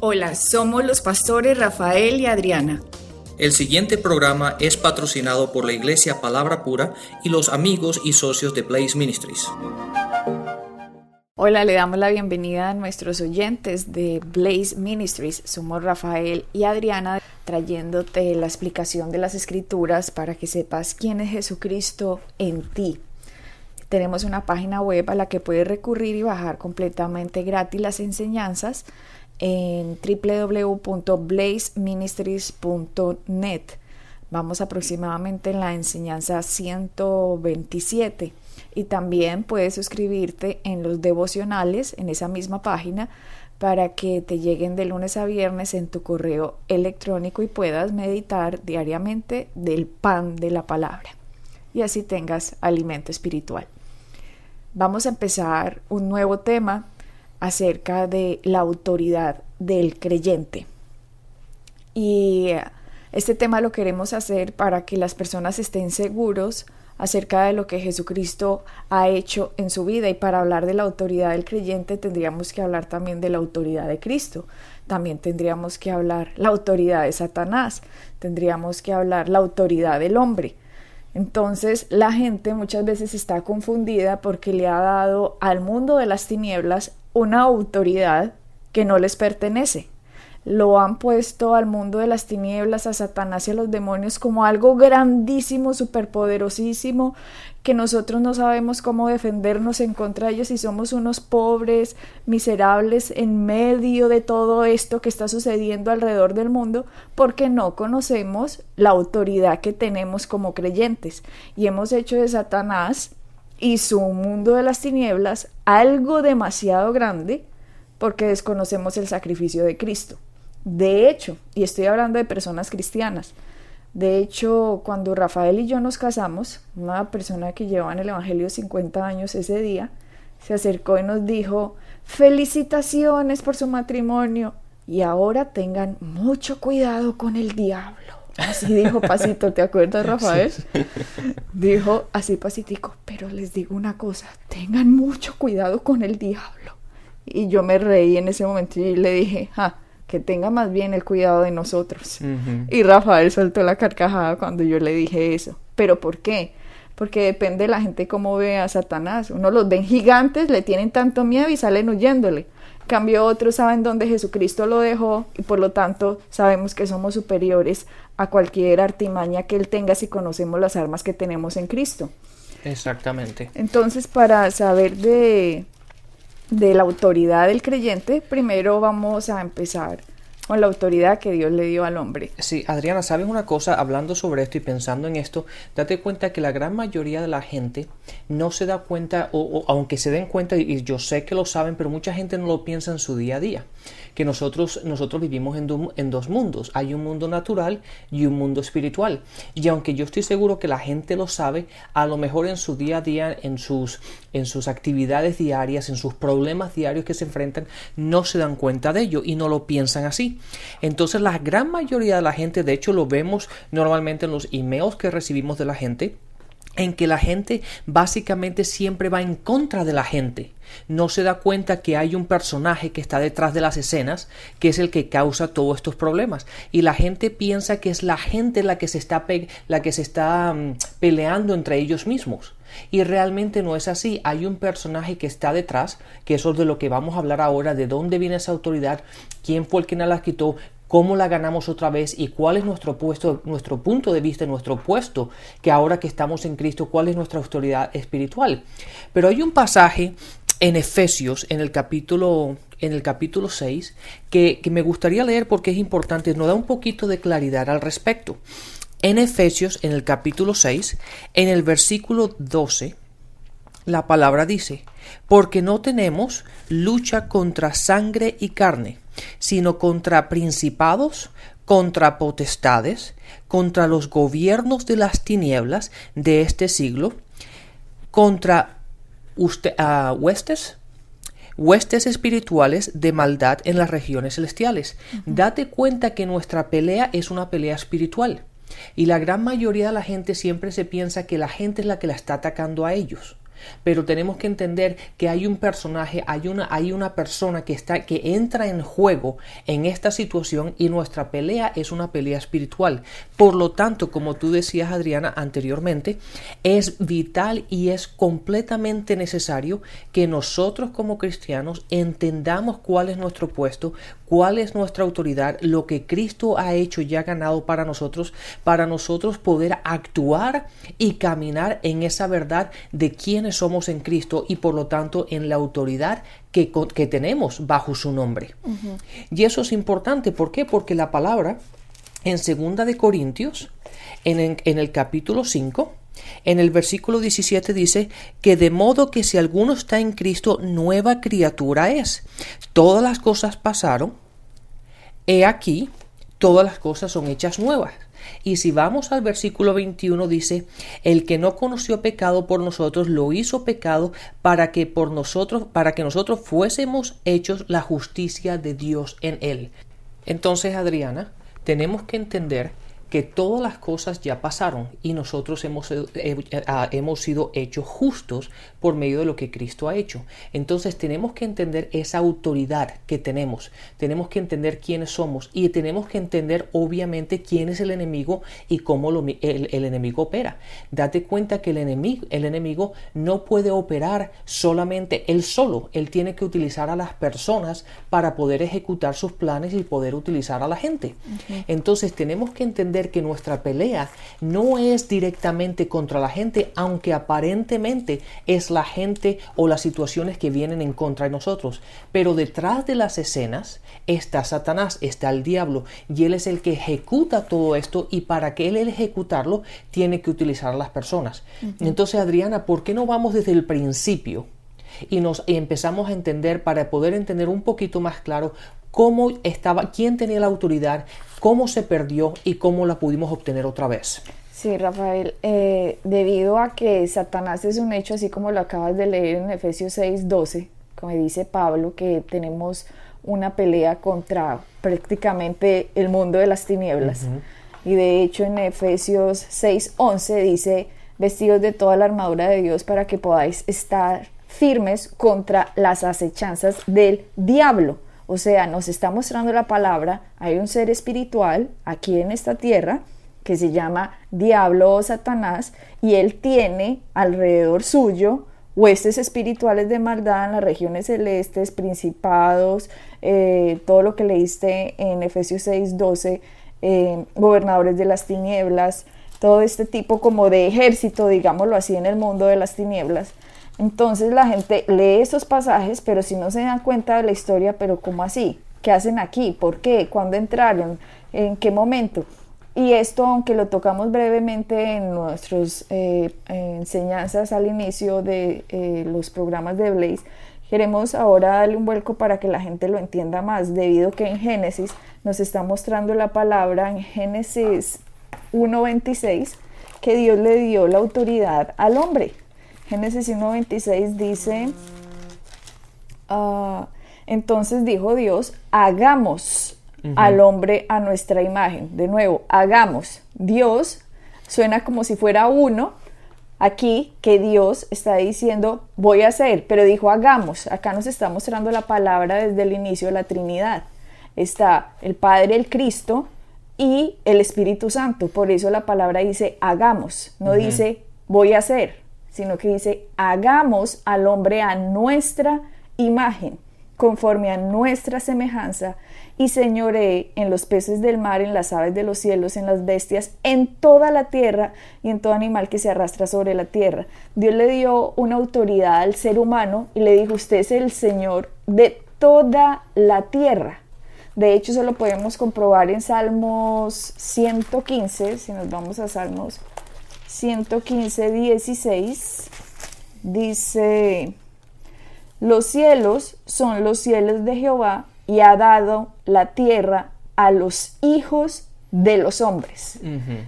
Hola, somos los pastores Rafael y Adriana. El siguiente programa es patrocinado por la Iglesia Palabra Pura y los amigos y socios de Blaze Ministries. Hola, le damos la bienvenida a nuestros oyentes de Blaze Ministries. Somos Rafael y Adriana trayéndote la explicación de las escrituras para que sepas quién es Jesucristo en ti. Tenemos una página web a la que puedes recurrir y bajar completamente gratis las enseñanzas en www.blazeministries.net. Vamos aproximadamente en la enseñanza 127 y también puedes suscribirte en los devocionales en esa misma página para que te lleguen de lunes a viernes en tu correo electrónico y puedas meditar diariamente del pan de la palabra y así tengas alimento espiritual. Vamos a empezar un nuevo tema acerca de la autoridad del creyente. Y este tema lo queremos hacer para que las personas estén seguros acerca de lo que Jesucristo ha hecho en su vida y para hablar de la autoridad del creyente tendríamos que hablar también de la autoridad de Cristo. También tendríamos que hablar la autoridad de Satanás, tendríamos que hablar la autoridad del hombre. Entonces la gente muchas veces está confundida porque le ha dado al mundo de las tinieblas una autoridad que no les pertenece. Lo han puesto al mundo de las tinieblas, a Satanás y a los demonios como algo grandísimo, superpoderosísimo, que nosotros no sabemos cómo defendernos en contra de ellos y somos unos pobres, miserables en medio de todo esto que está sucediendo alrededor del mundo, porque no conocemos la autoridad que tenemos como creyentes y hemos hecho de Satanás y su mundo de las tinieblas algo demasiado grande porque desconocemos el sacrificio de Cristo. De hecho, y estoy hablando de personas cristianas, de hecho, cuando Rafael y yo nos casamos, una persona que llevaba en el Evangelio 50 años ese día, se acercó y nos dijo, felicitaciones por su matrimonio y ahora tengan mucho cuidado con el diablo. Así dijo Pasito, ¿te acuerdas, Rafael? Dijo así Pasitico, pero les digo una cosa, tengan mucho cuidado con el diablo. Y yo me reí en ese momento y le dije, ah, que tenga más bien el cuidado de nosotros. Y Rafael soltó la carcajada cuando yo le dije eso. ¿Pero por qué? Porque depende de la gente cómo ve a Satanás. Uno los ven gigantes, le tienen tanto miedo y salen huyéndole cambio otros saben dónde Jesucristo lo dejó y por lo tanto sabemos que somos superiores a cualquier artimaña que Él tenga si conocemos las armas que tenemos en Cristo. Exactamente. Entonces, para saber de, de la autoridad del creyente, primero vamos a empezar con la autoridad que Dios le dio al hombre. Sí, Adriana, ¿sabes una cosa? Hablando sobre esto y pensando en esto, date cuenta que la gran mayoría de la gente no se da cuenta, o, aunque se den cuenta, y yo sé que lo saben, pero mucha gente no lo piensa en su día a día que nosotros, nosotros vivimos en, en, dos mundos. Hay un mundo natural y un mundo espiritual. Y aunque yo estoy seguro que la gente lo sabe, a lo mejor en su día a día, en sus, en sus actividades diarias, en sus problemas diarios que se enfrentan, no se dan cuenta de ello y no lo piensan así. Entonces la gran mayoría de la gente, de hecho lo vemos normalmente en los emails que recibimos de la gente, en que la gente básicamente siempre va en contra de la gente. No se da cuenta que hay un personaje que está detrás de las escenas, que es el que causa todos estos problemas. Y la gente piensa que es la gente la que se está, la que se está mm, peleando entre ellos mismos. Y realmente no es así. Hay un personaje que está detrás, que eso es de lo que vamos a hablar ahora, de dónde viene esa autoridad, quién fue el que la quitó, cómo la ganamos otra vez y cuál es nuestro puesto, nuestro punto de vista, nuestro puesto, que ahora que estamos en Cristo, cuál es nuestra autoridad espiritual. Pero hay un pasaje en Efesios, en el capítulo, en el capítulo 6, que, que me gustaría leer porque es importante, nos da un poquito de claridad al respecto. En Efesios, en el capítulo 6, en el versículo 12, la palabra dice, porque no tenemos lucha contra sangre y carne, sino contra principados, contra potestades, contra los gobiernos de las tinieblas de este siglo, contra usted, uh, huestes, huestes espirituales de maldad en las regiones celestiales. Date cuenta que nuestra pelea es una pelea espiritual. Y la gran mayoría de la gente siempre se piensa que la gente es la que la está atacando a ellos. Pero tenemos que entender que hay un personaje, hay una, hay una persona que está, que entra en juego en esta situación y nuestra pelea es una pelea espiritual. Por lo tanto, como tú decías, Adriana, anteriormente, es vital y es completamente necesario que nosotros como cristianos entendamos cuál es nuestro puesto, cuál es nuestra autoridad, lo que Cristo ha hecho y ha ganado para nosotros, para nosotros poder actuar y caminar en esa verdad de somos en Cristo y por lo tanto en la autoridad que, que tenemos bajo su nombre. Y eso es importante, ¿por qué? Porque la palabra en segunda de Corintios, en, en el capítulo 5, en el versículo 17 dice que de modo que si alguno está en Cristo, nueva criatura es. Todas las cosas pasaron. He aquí, todas las cosas son hechas nuevas. Y si vamos al versículo 21 dice, el que no conoció pecado por nosotros lo hizo pecado para que por nosotros, para que nosotros fuésemos hechos la justicia de Dios en él. Entonces, Adriana, tenemos que entender que todas las cosas ya pasaron y nosotros hemos, eh, eh, hemos, sido hechos justos por medio de lo que Cristo ha hecho. Entonces tenemos que entender esa autoridad que tenemos, tenemos que entender quiénes somos y tenemos que entender obviamente quién es el enemigo y cómo lo, el, el, enemigo opera. Date cuenta que el enemigo, el enemigo no puede operar solamente él solo, él tiene que utilizar a las personas para poder ejecutar sus planes y poder utilizar a la gente. Entonces tenemos que entender que nuestra pelea no es directamente contra la gente, aunque aparentemente es la gente o las situaciones que vienen en contra de nosotros. Pero detrás de las escenas está Satanás, está el diablo, y él es el que ejecuta todo esto y para que él ejecutarlo tiene que utilizar a las personas. Entonces, Adriana, ¿por qué no vamos desde el principio? y nos empezamos a entender para poder entender un poquito más claro cómo estaba, quién tenía la autoridad, cómo se perdió y cómo la pudimos obtener otra vez. Sí, Rafael, eh, debido a que Satanás es un hecho, así como lo acabas de leer en Efesios 6, 12, como dice Pablo, que tenemos una pelea contra prácticamente el mundo de las tinieblas. Y de hecho en Efesios 6, 11 dice, vestidos de toda la armadura de Dios para que podáis estar firmes contra las acechanzas del diablo. O sea, nos está mostrando la palabra, hay un ser espiritual aquí en esta tierra que se llama Diablo o Satanás y él tiene alrededor suyo huestes espirituales de maldad en las regiones celestes, principados, eh, todo lo que leíste en Efesios 6, 12, eh, gobernadores de las tinieblas, todo este tipo como de ejército, digámoslo así, en el mundo de las tinieblas. Entonces la gente lee esos pasajes, pero si no se dan cuenta de la historia, pero ¿cómo así? ¿Qué hacen aquí? ¿Por qué? ¿Cuándo entraron? ¿En qué momento? Y esto, aunque lo tocamos brevemente en nuestras eh, enseñanzas al inicio de eh, los programas de Blaze, queremos ahora darle un vuelco para que la gente lo entienda más, debido que en Génesis nos está mostrando la palabra en Génesis 1.26 que Dios le dio la autoridad al hombre. Génesis 1.26 dice, ah, entonces dijo Dios, hagamos al hombre a nuestra imagen. De nuevo, hagamos. Dios suena como si fuera uno. Aquí que Dios está diciendo, voy a hacer, pero dijo, hagamos. Acá nos está mostrando la palabra desde el inicio de la Trinidad. Está el Padre, el Cristo y el Espíritu Santo. Por eso la palabra dice, hagamos. No dice, voy a hacer sino que dice, hagamos al hombre a nuestra imagen, conforme a nuestra semejanza, y señoree en los peces del mar, en las aves de los cielos, en las bestias, en toda la tierra y en todo animal que se arrastra sobre la tierra. Dios le dio una autoridad al ser humano y le dijo, usted es el Señor de toda la tierra. De hecho, eso lo podemos comprobar en Salmos 115, si nos vamos a Salmos 115, 16, dice, los cielos son los cielos de Jehová y ha dado la tierra a los hijos de los hombres.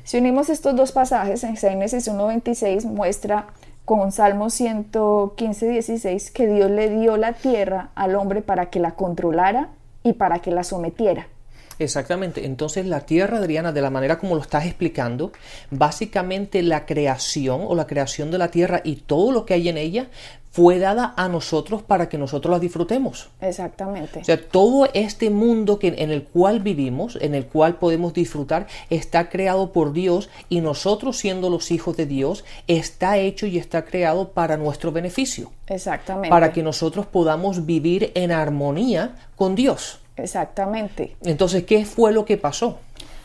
Si unimos estos dos pasajes, en Génesis 1.26 muestra con Salmo 115, 16 que Dios le dio la tierra al hombre para que la controlara y para que la sometiera. Exactamente. Entonces la tierra, Adriana, de la manera como lo estás explicando, básicamente la creación o la creación de la tierra y todo lo que hay en ella fue dada a nosotros para que nosotros la disfrutemos. Exactamente. O sea, todo este mundo que, en el cual vivimos, en el cual podemos disfrutar, está creado por Dios y nosotros siendo los hijos de Dios, está hecho y está creado para nuestro beneficio. Exactamente. Para que nosotros podamos vivir en armonía con Dios. Exactamente. Entonces, ¿qué fue lo que pasó?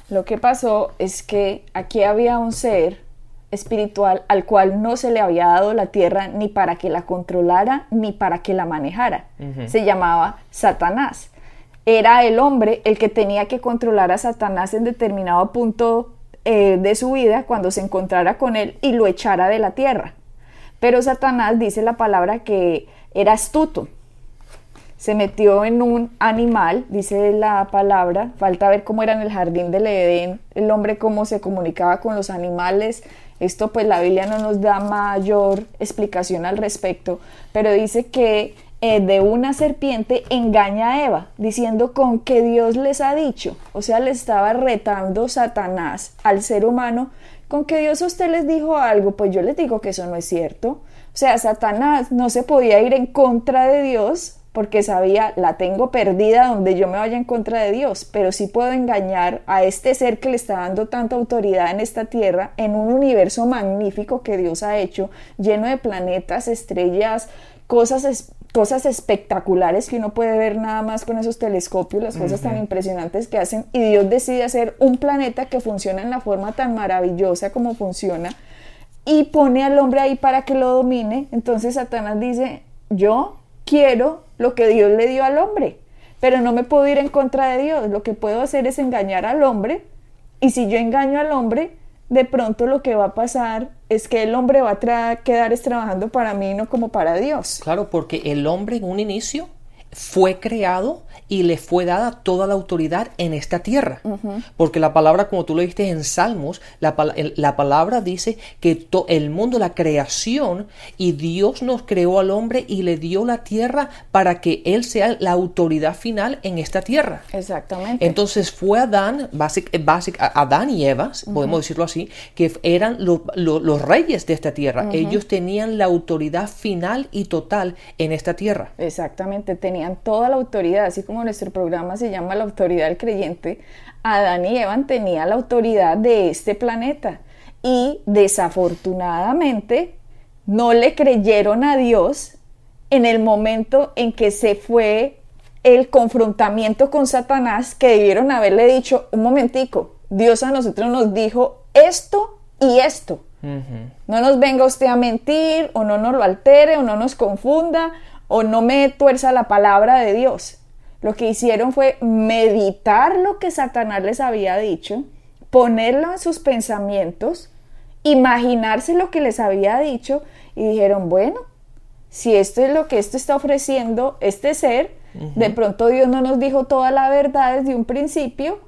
Lo que pasó es que aquí había un ser espiritual al cual no se le había dado la tierra ni para que la controlara ni para que la manejara. Se llamaba Satanás. Era el hombre el que tenía que controlar a Satanás en determinado punto eh, de su vida cuando se encontrara con él y lo echara de la tierra. Pero Satanás dice la palabra que era astuto. Se metió en un animal, dice la palabra, falta ver cómo era en el jardín del Edén, el hombre cómo se comunicaba con los animales, esto pues la Biblia no nos da mayor explicación al respecto, pero dice que eh, de una serpiente engaña a Eva, diciendo con que Dios les ha dicho, o sea, le estaba retando Satanás al ser humano, con que Dios a usted les dijo algo, pues yo les digo que eso no es cierto. O sea, Satanás no se podía ir en contra de Dios porque sabía, la tengo perdida donde yo me vaya en contra de Dios, pero sí puedo engañar a este ser que le está dando tanta autoridad en esta tierra, en un universo magnífico que Dios ha hecho, lleno de planetas, estrellas, cosas, cosas espectaculares que uno puede ver nada más con esos telescopios, las cosas tan impresionantes que hacen, y Dios decide hacer un planeta que funciona en la forma tan maravillosa como funciona, y pone al hombre ahí para que lo domine, entonces Satanás dice, yo quiero lo que Dios le dio al hombre, pero no me puedo ir en contra de Dios. Lo que puedo hacer es engañar al hombre y si yo engaño al hombre, de pronto lo que va a pasar es que el hombre va a quedar trabajando para mí, no como para Dios. Claro, porque el hombre en un inicio fue creado y le fue dada toda la autoridad en esta tierra. Porque la palabra, como tú lo dijiste en Salmos, la, palabra dice que el mundo, la creación, y Dios nos creó al hombre y le dio la tierra para que Él sea la autoridad final en esta tierra. Exactamente. Entonces fue Adán, basic, basic, Adán y Eva, podemos decirlo así, que eran los reyes de esta tierra. Ellos tenían la autoridad final y total en esta tierra. Exactamente, tenían toda la autoridad, así como nuestro programa se llama La autoridad del creyente, Adán y Eva tenían la autoridad de este planeta y desafortunadamente no le creyeron a Dios en el momento en que se fue el confrontamiento con Satanás que debieron haberle dicho, un momentico, Dios a nosotros nos dijo esto y esto. No nos venga usted a mentir o no nos lo altere o no nos confunda o no me tuerza la palabra de Dios. Lo que hicieron fue meditar lo que Satanás les había dicho, ponerlo en sus pensamientos, imaginarse lo que les había dicho y dijeron, bueno, si esto es lo que esto está ofreciendo este ser, de pronto Dios no nos dijo toda la verdad desde un principio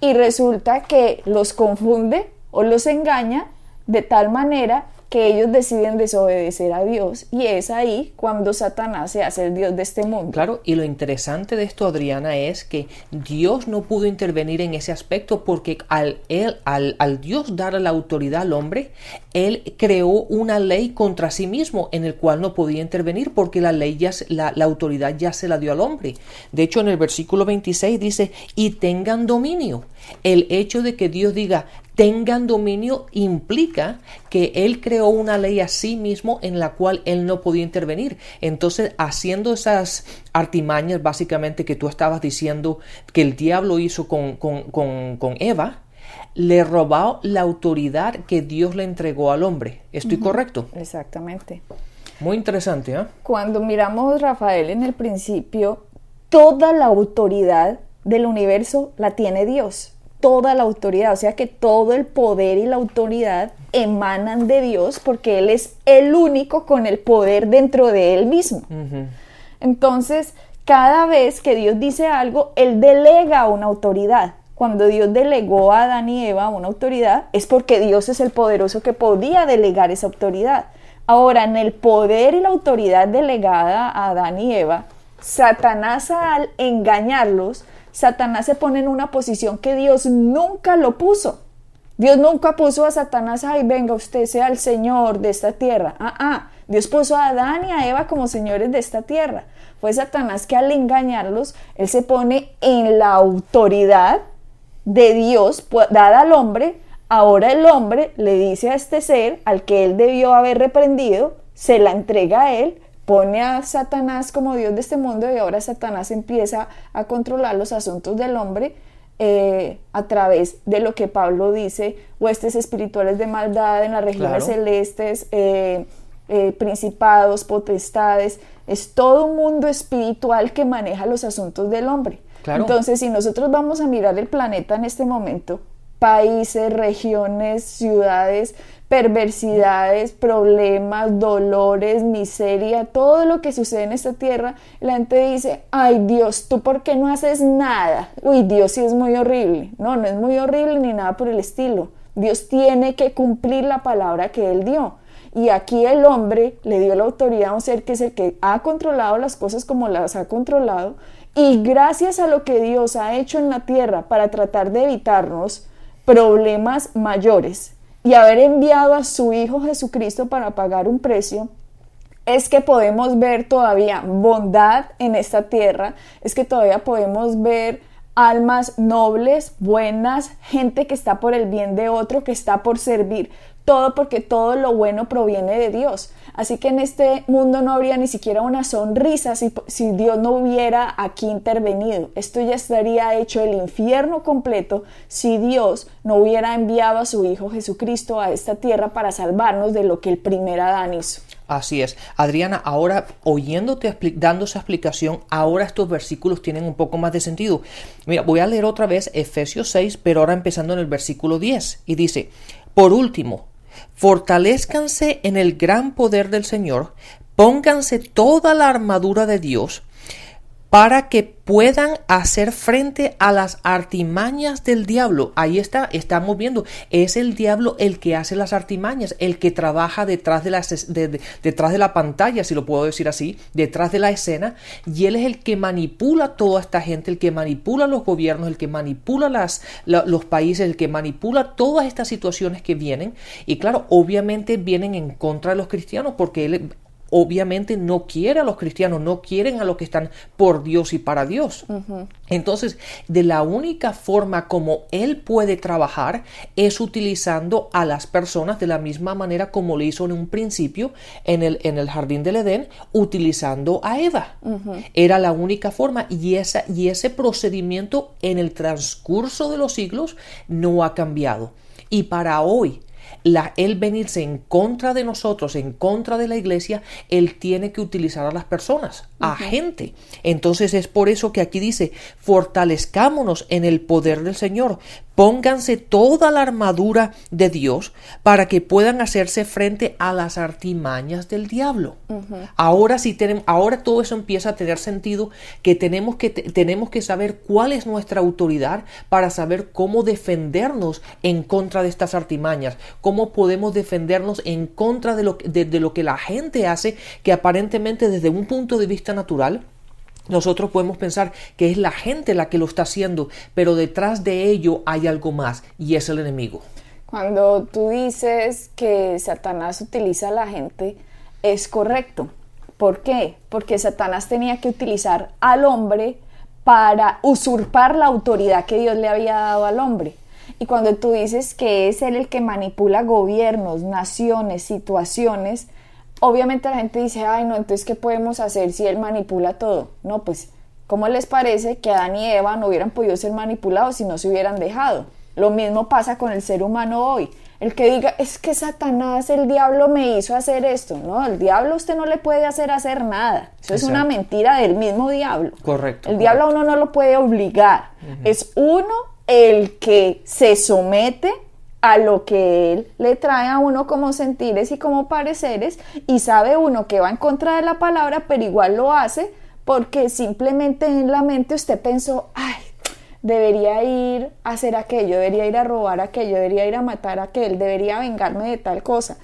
y resulta que los confunde o los engaña de tal manera que ellos deciden desobedecer a Dios y es ahí cuando Satanás se hace el Dios de este mundo. Claro, y lo interesante de esto, Adriana, es que Dios no pudo intervenir en ese aspecto porque al, al, al Dios dar la autoridad al hombre, Él creó una ley contra sí mismo en el cual no podía intervenir porque la ley ya, la, la autoridad ya se la dio al hombre. De hecho, en el versículo 26 dice, y tengan dominio. El hecho de que Dios diga, tengan dominio implica que él creó una ley a sí mismo en la cual él no podía intervenir. Entonces, haciendo esas artimañas básicamente que tú estabas diciendo que el diablo hizo con, con, Eva, le robó la autoridad que Dios le entregó al hombre. ¿Estoy correcto? Exactamente. Muy interesante, ¿eh? Cuando miramos Rafael en el principio, toda la autoridad del universo la tiene Dios toda la autoridad, o sea que todo el poder y la autoridad emanan de Dios porque Él es el único con el poder dentro de Él mismo. Entonces, cada vez que Dios dice algo, Él delega una autoridad. Cuando Dios delegó a Adán y Eva una autoridad, es porque Dios es el poderoso que podía delegar esa autoridad. Ahora, en el poder y la autoridad delegada a Adán y Eva, Satanás al engañarlos, Satanás se pone en una posición que Dios nunca lo puso. Dios nunca puso a Satanás, ay, venga, usted sea el Señor de esta tierra. Ah, ah, Dios puso a Adán y a Eva como señores de esta tierra. Fue Satanás que al engañarlos, él se pone en la autoridad de Dios dada al hombre. Ahora el hombre le dice a este ser, al que él debió haber reprendido, se la entrega a él, pone a Satanás como Dios de este mundo y ahora Satanás empieza a controlar los asuntos del hombre eh, a través de lo que Pablo dice, huestes espirituales de maldad en las regiones celestes, eh, eh, principados, potestades, es todo un mundo espiritual que maneja los asuntos del hombre. Entonces, si nosotros vamos a mirar el planeta en este momento, países, regiones, ciudades, perversidades, problemas, dolores, miseria, todo lo que sucede en esta tierra, la gente dice, ay Dios, ¿tú por qué no haces nada? Uy, Dios sí es muy horrible. No, no es muy horrible ni nada por el estilo. Dios tiene que cumplir la palabra que Él dio. Y aquí el hombre le dio la autoridad a un ser que es el que ha controlado las cosas como las ha controlado. Y gracias a lo que Dios ha hecho en la tierra para tratar de evitarnos problemas mayores, y haber enviado a su Hijo Jesucristo para pagar un precio, es que podemos ver todavía bondad en esta tierra, es que todavía podemos ver almas nobles, buenas, gente que está por el bien de otro, que está por servir, todo porque todo lo bueno proviene de Dios. Así que en este mundo no habría ni siquiera una sonrisa si, si, Dios no hubiera aquí intervenido. Esto ya estaría hecho el infierno completo si Dios no hubiera enviado a su Hijo Jesucristo a esta tierra para salvarnos de lo que el primer Adán hizo. Así es. Adriana, ahora oyéndote dando esa explicación, ahora estos versículos tienen un poco más de sentido. Mira, voy a leer otra vez Efesios 6, pero ahora empezando en el versículo 10. Y dice, por último, fortalezcanse en el gran poder del Señor, pónganse toda la armadura de Dios para que puedan hacer frente a las artimañas del diablo. Ahí está, estamos viendo, es el diablo el que hace las artimañas, el que trabaja detrás de, detrás de la pantalla, si lo puedo decir así, detrás de la escena, y él es el que manipula toda esta gente, el que manipula los gobiernos, el que manipula los países, el que manipula todas estas situaciones que vienen, y claro, obviamente vienen en contra de los cristianos, porque él obviamente no quiere a los cristianos, no quieren a los que están por Dios y para Dios. Entonces, de la única forma como Él puede trabajar es utilizando a las personas de la misma manera como lo hizo en un principio en el, en el jardín del Edén, utilizando a Eva. Era la única forma y, esa, y ese procedimiento en el transcurso de los siglos no ha cambiado. Y para hoy, la, él venirse en contra de nosotros, en contra de la iglesia, él tiene que utilizar a las personas, a gente. Entonces es por eso que aquí dice, fortalezcámonos en el poder del Señor, Pónganse toda la armadura de Dios para que puedan hacerse frente a las artimañas del diablo. Ahora sí tenemos, ahora todo eso empieza a tener sentido que tenemos que tenemos que saber cuál es nuestra autoridad para saber cómo defendernos en contra de estas artimañas, cómo podemos defendernos en contra de lo, de lo que la gente hace que aparentemente desde un punto de vista natural nosotros podemos pensar que es la gente la que lo está haciendo, pero detrás de ello hay algo más y es el enemigo. Cuando tú dices que Satanás utiliza a la gente, es correcto. ¿Por qué? Porque Satanás tenía que utilizar al hombre para usurpar la autoridad que Dios le había dado al hombre. Y cuando tú dices que es él el que manipula gobiernos, naciones, situaciones, obviamente la gente dice, ay, no, entonces, ¿qué podemos hacer si él manipula todo? No, pues, ¿cómo les parece que Adán y Eva no hubieran podido ser manipulados si no se hubieran dejado? Lo mismo pasa con el ser humano hoy. El que diga, es que Satanás, el diablo me hizo hacer esto. No, el diablo usted no le puede hacer hacer nada. Eso es una mentira del mismo diablo. Correcto. El diablo a uno no lo puede obligar. Es uno el que se somete a lo que él le trae a uno como sentires y como pareceres y sabe uno que va en contra de la palabra, pero igual lo hace porque simplemente en la mente usted pensó, ay, debería ir a hacer aquello, debería ir a robar aquello, debería ir a matar aquel, debería vengarme de tal cosa.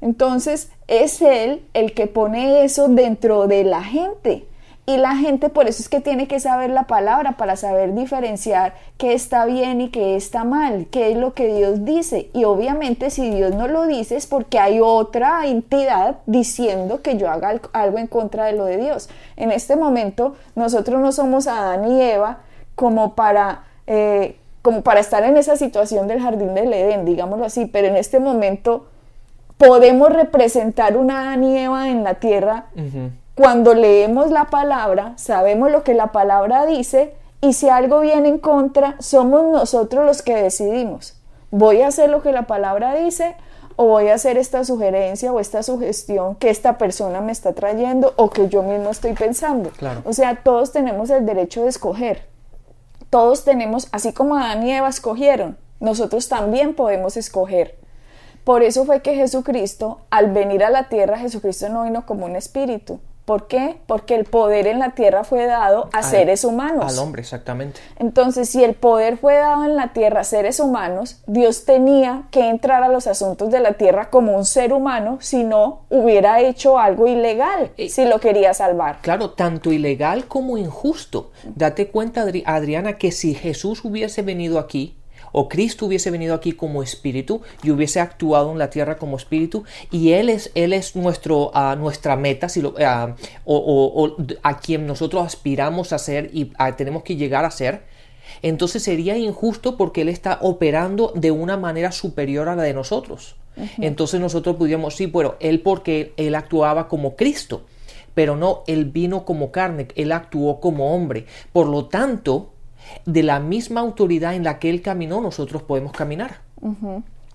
Entonces es él el que pone eso dentro de la gente Y la gente por eso es que tiene que saber la palabra para saber diferenciar qué está bien y qué está mal, qué es lo que Dios dice. Y obviamente si Dios no lo dice es porque hay otra entidad diciendo que yo haga algo en contra de lo de Dios. En este momento nosotros no somos Adán y Eva como para... Eh, como para estar en esa situación del jardín del Edén, digámoslo así, pero en este momento podemos representar una Adán y Eva en la tierra cuando leemos la palabra, sabemos lo que la palabra dice y si algo viene en contra, somos nosotros los que decidimos. ¿Voy a hacer lo que la palabra dice o voy a hacer esta sugerencia o esta sugestión que esta persona me está trayendo o que yo mismo estoy pensando? O sea, todos tenemos el derecho de escoger. Todos tenemos, así como Adán y Eva escogieron, nosotros también podemos escoger. Por eso fue que Jesucristo, al venir a la tierra, Jesucristo no vino como un espíritu, ¿Por qué? Porque el poder en la tierra fue dado a seres humanos. Al hombre, exactamente. Entonces, si el poder fue dado en la tierra a seres humanos, Dios tenía que entrar a los asuntos de la tierra como un ser humano, si no hubiera hecho algo ilegal, eh, si lo quería salvar. Claro, tanto ilegal como injusto. Date cuenta, Adriana, que si Jesús hubiese venido aquí, o Cristo hubiese venido aquí como espíritu y hubiese actuado en la tierra como espíritu y Él es, él es nuestro, uh, nuestra meta si lo, uh, o, o, a quien nosotros aspiramos a ser y uh, tenemos que llegar a ser, entonces sería injusto porque Él está operando de una manera superior a la de nosotros. Entonces nosotros podríamos, sí, pero Él porque Él actuaba como Cristo, pero no, Él vino como carne, Él actuó como hombre. Por lo tanto, de la misma autoridad en la que Él caminó, nosotros podemos caminar.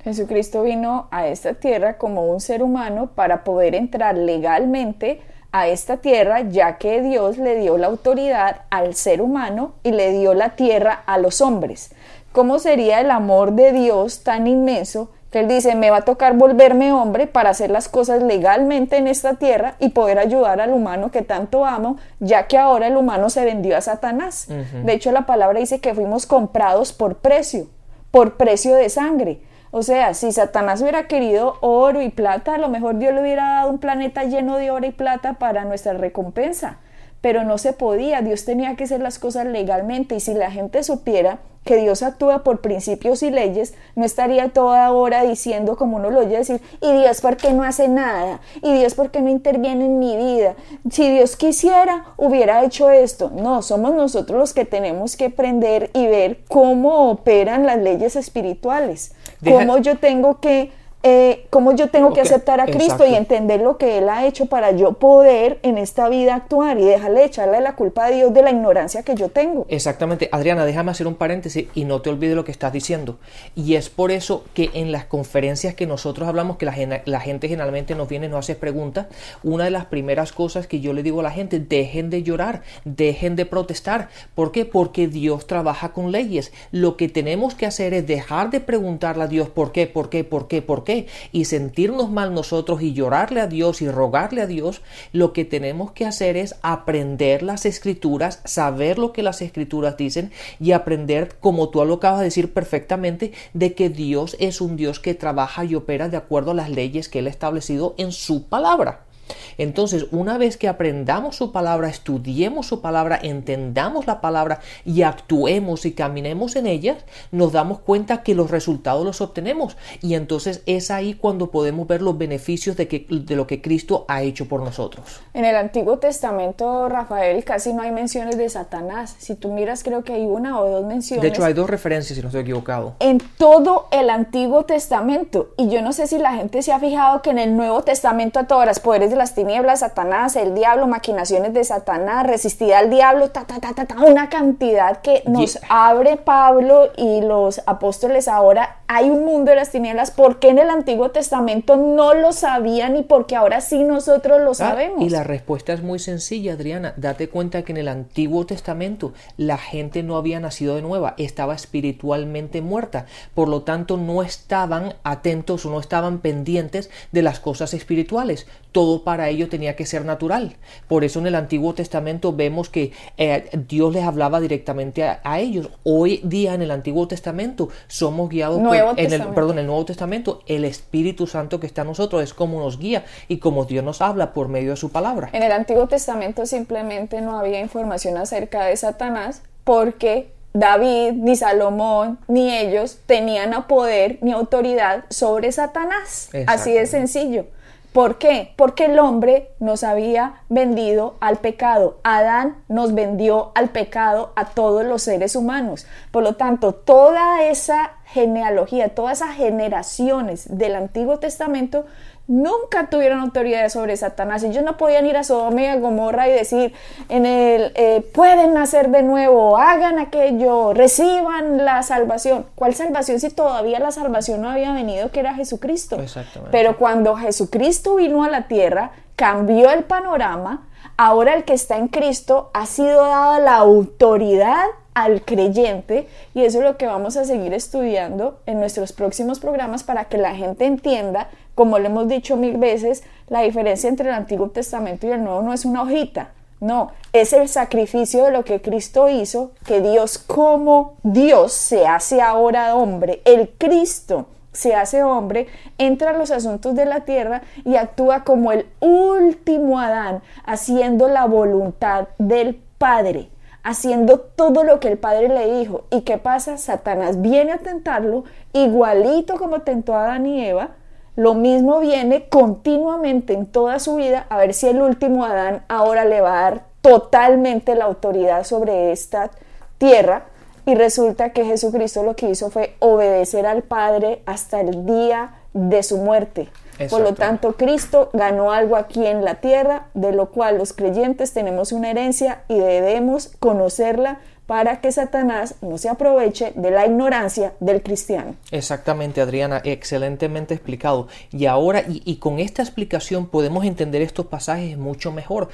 Jesucristo vino a esta tierra como un ser humano para poder entrar legalmente a esta tierra, ya que Dios le dio la autoridad al ser humano y le dio la tierra a los hombres. ¿Cómo sería el amor de Dios tan inmenso él dice, me va a tocar volverme hombre para hacer las cosas legalmente en esta tierra y poder ayudar al humano que tanto amo, ya que ahora el humano se vendió a Satanás. De hecho, la palabra dice que fuimos comprados por precio, por precio de sangre. O sea, si Satanás hubiera querido oro y plata, a lo mejor Dios le hubiera dado un planeta lleno de oro y plata para nuestra recompensa pero no se podía, Dios tenía que hacer las cosas legalmente y si la gente supiera que Dios actúa por principios y leyes, no estaría toda hora diciendo como uno lo oye decir, y Dios por qué no hace nada, y Dios por qué no interviene en mi vida, si Dios quisiera hubiera hecho esto, no, somos nosotros los que tenemos que aprender y ver cómo operan las leyes espirituales, cómo yo tengo que eh, cómo yo tengo que aceptar a Cristo y entender lo que Él ha hecho para yo poder en esta vida actuar y dejarle echarle la culpa a Dios de la ignorancia que yo tengo. Exactamente. Adriana, déjame hacer un paréntesis y no te olvides lo que estás diciendo. Y es por eso que en las conferencias que nosotros hablamos, que la, la gente generalmente nos viene y nos hace preguntas, una de las primeras cosas que yo le digo a la gente, dejen de llorar, dejen de protestar. ¿Por qué? Porque Dios trabaja con leyes. Lo que tenemos que hacer es dejar de preguntarle a Dios por qué, por qué, por qué, por qué y sentirnos mal nosotros y llorarle a Dios y rogarle a Dios, lo que tenemos que hacer es aprender las escrituras, saber lo que las escrituras dicen y aprender, como tú lo acabas de decir perfectamente, de que Dios es un Dios que trabaja y opera de acuerdo a las leyes que Él ha establecido en su palabra. Entonces, una vez que aprendamos su palabra, estudiemos su palabra, entendamos la palabra y actuemos y caminemos en ella, nos damos cuenta que los resultados los obtenemos. Y entonces es ahí cuando podemos ver los beneficios de, que, de lo que Cristo ha hecho por nosotros. En el Antiguo Testamento, Rafael, casi no hay menciones de Satanás. Si tú miras, creo que hay una o dos menciones. De hecho, hay dos referencias, si no estoy equivocado. En todo el Antiguo Testamento. Y yo no sé si la gente se ha fijado que en el Nuevo Testamento a todas las poderes de las tinieblas, Satanás, el diablo, maquinaciones de Satanás, resistir al diablo, ta, ta, ta, ta, ta una cantidad que nos abre Pablo y los apóstoles ahora. Hay un mundo de las tinieblas, ¿por qué en el Antiguo Testamento no lo sabían y porque ahora sí nosotros lo ah, sabemos? y la respuesta es muy sencilla, Adriana. Date cuenta que en el Antiguo Testamento la gente no había nacido de nueva, estaba espiritualmente muerta. Por lo tanto, no estaban atentos o no estaban pendientes de las cosas espirituales. Todo para ellos tenía que ser natural. Por eso en el Antiguo Testamento vemos que eh, Dios les hablaba directamente a, ellos. Hoy día en el Antiguo Testamento somos guiados por, en el, perdón, el Nuevo Testamento, el Espíritu Santo que está en nosotros es como nos guía y como Dios nos habla por medio de su palabra. En el Antiguo Testamento simplemente no había información acerca de Satanás porque David, ni Salomón, ni ellos tenían poder ni autoridad sobre Satanás. Así de sencillo. ¿Por qué? Porque el hombre nos había vendido al pecado. Adán nos vendió al pecado a todos los seres humanos. Por lo tanto, toda esa genealogía, todas esas generaciones del Antiguo Testamento nunca tuvieron autoridad sobre Satanás. Ellos no podían ir a Sodoma y a Gomorra y decir, en el, eh, pueden nacer de nuevo, hagan aquello, reciban la salvación. ¿Cuál salvación si todavía la salvación no había venido, que era Jesucristo? Exactamente. Pero cuando Jesucristo vino a la tierra, cambió el panorama. Ahora el que está en Cristo ha sido dada la autoridad al creyente y eso es lo que vamos a seguir estudiando en nuestros próximos programas para que la gente entienda, como le hemos dicho mil veces, la diferencia entre el Antiguo Testamento y el Nuevo no es una hojita, no, es el sacrificio de lo que Cristo hizo, que Dios como Dios se hace ahora hombre, el Cristo se hace hombre, entra a los asuntos de la tierra y actúa como el último Adán, haciendo la voluntad del Padre haciendo todo lo que el padre le dijo. ¿Y qué pasa? Satanás viene a tentarlo, igualito como tentó a Adán y Eva. Lo mismo viene continuamente en toda su vida a ver si el último Adán ahora le va a dar totalmente la autoridad sobre esta tierra. Y resulta que Jesucristo lo que hizo fue obedecer al Padre hasta el día de su muerte. Por lo tanto, Cristo ganó algo aquí en la tierra, de lo cual los creyentes tenemos una herencia y debemos conocerla para que Satanás no se aproveche de la ignorancia del cristiano. Exactamente, Adriana, excelentemente explicado. Y ahora, y, con esta explicación podemos entender estos pasajes mucho mejor.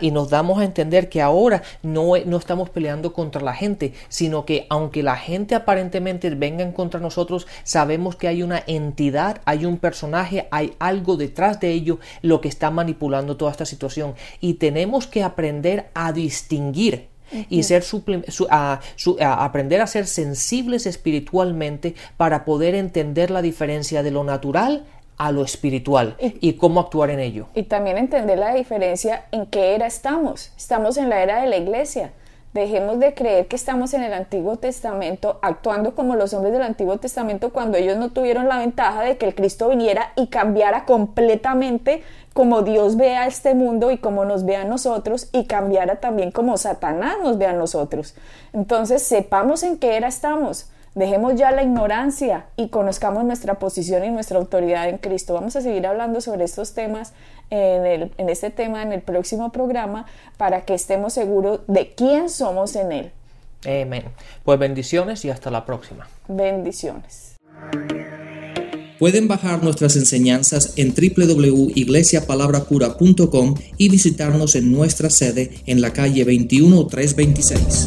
y nos damos a entender que ahora no, no estamos peleando contra la gente, sino que aunque la gente aparentemente venga contra nosotros, sabemos que hay una entidad, hay un personaje, hay algo detrás de ello, lo que está manipulando toda esta situación. Y tenemos que aprender a distinguir y ser a, aprender a ser sensibles espiritualmente para poder entender la diferencia de lo natural a lo espiritual y, cómo actuar en ello. Y también entender la diferencia en qué era estamos. Estamos en la era de la iglesia. Dejemos de creer que estamos en el Antiguo Testamento actuando como los hombres del Antiguo Testamento cuando ellos no tuvieron la ventaja de que el Cristo viniera y cambiara completamente como Dios ve a este mundo y como nos ve a nosotros y cambiara también como Satanás nos ve a nosotros. Entonces sepamos en qué era estamos. Dejemos ya la ignorancia y conozcamos nuestra posición y nuestra autoridad en Cristo. Vamos a seguir hablando sobre estos temas en, en este tema en el próximo programa para que estemos seguros de quién somos en Él. Amén. Pues bendiciones y hasta la próxima. Bendiciones. Pueden bajar nuestras enseñanzas en www.iglesiapalabracura.com y visitarnos en nuestra sede en la calle 21326.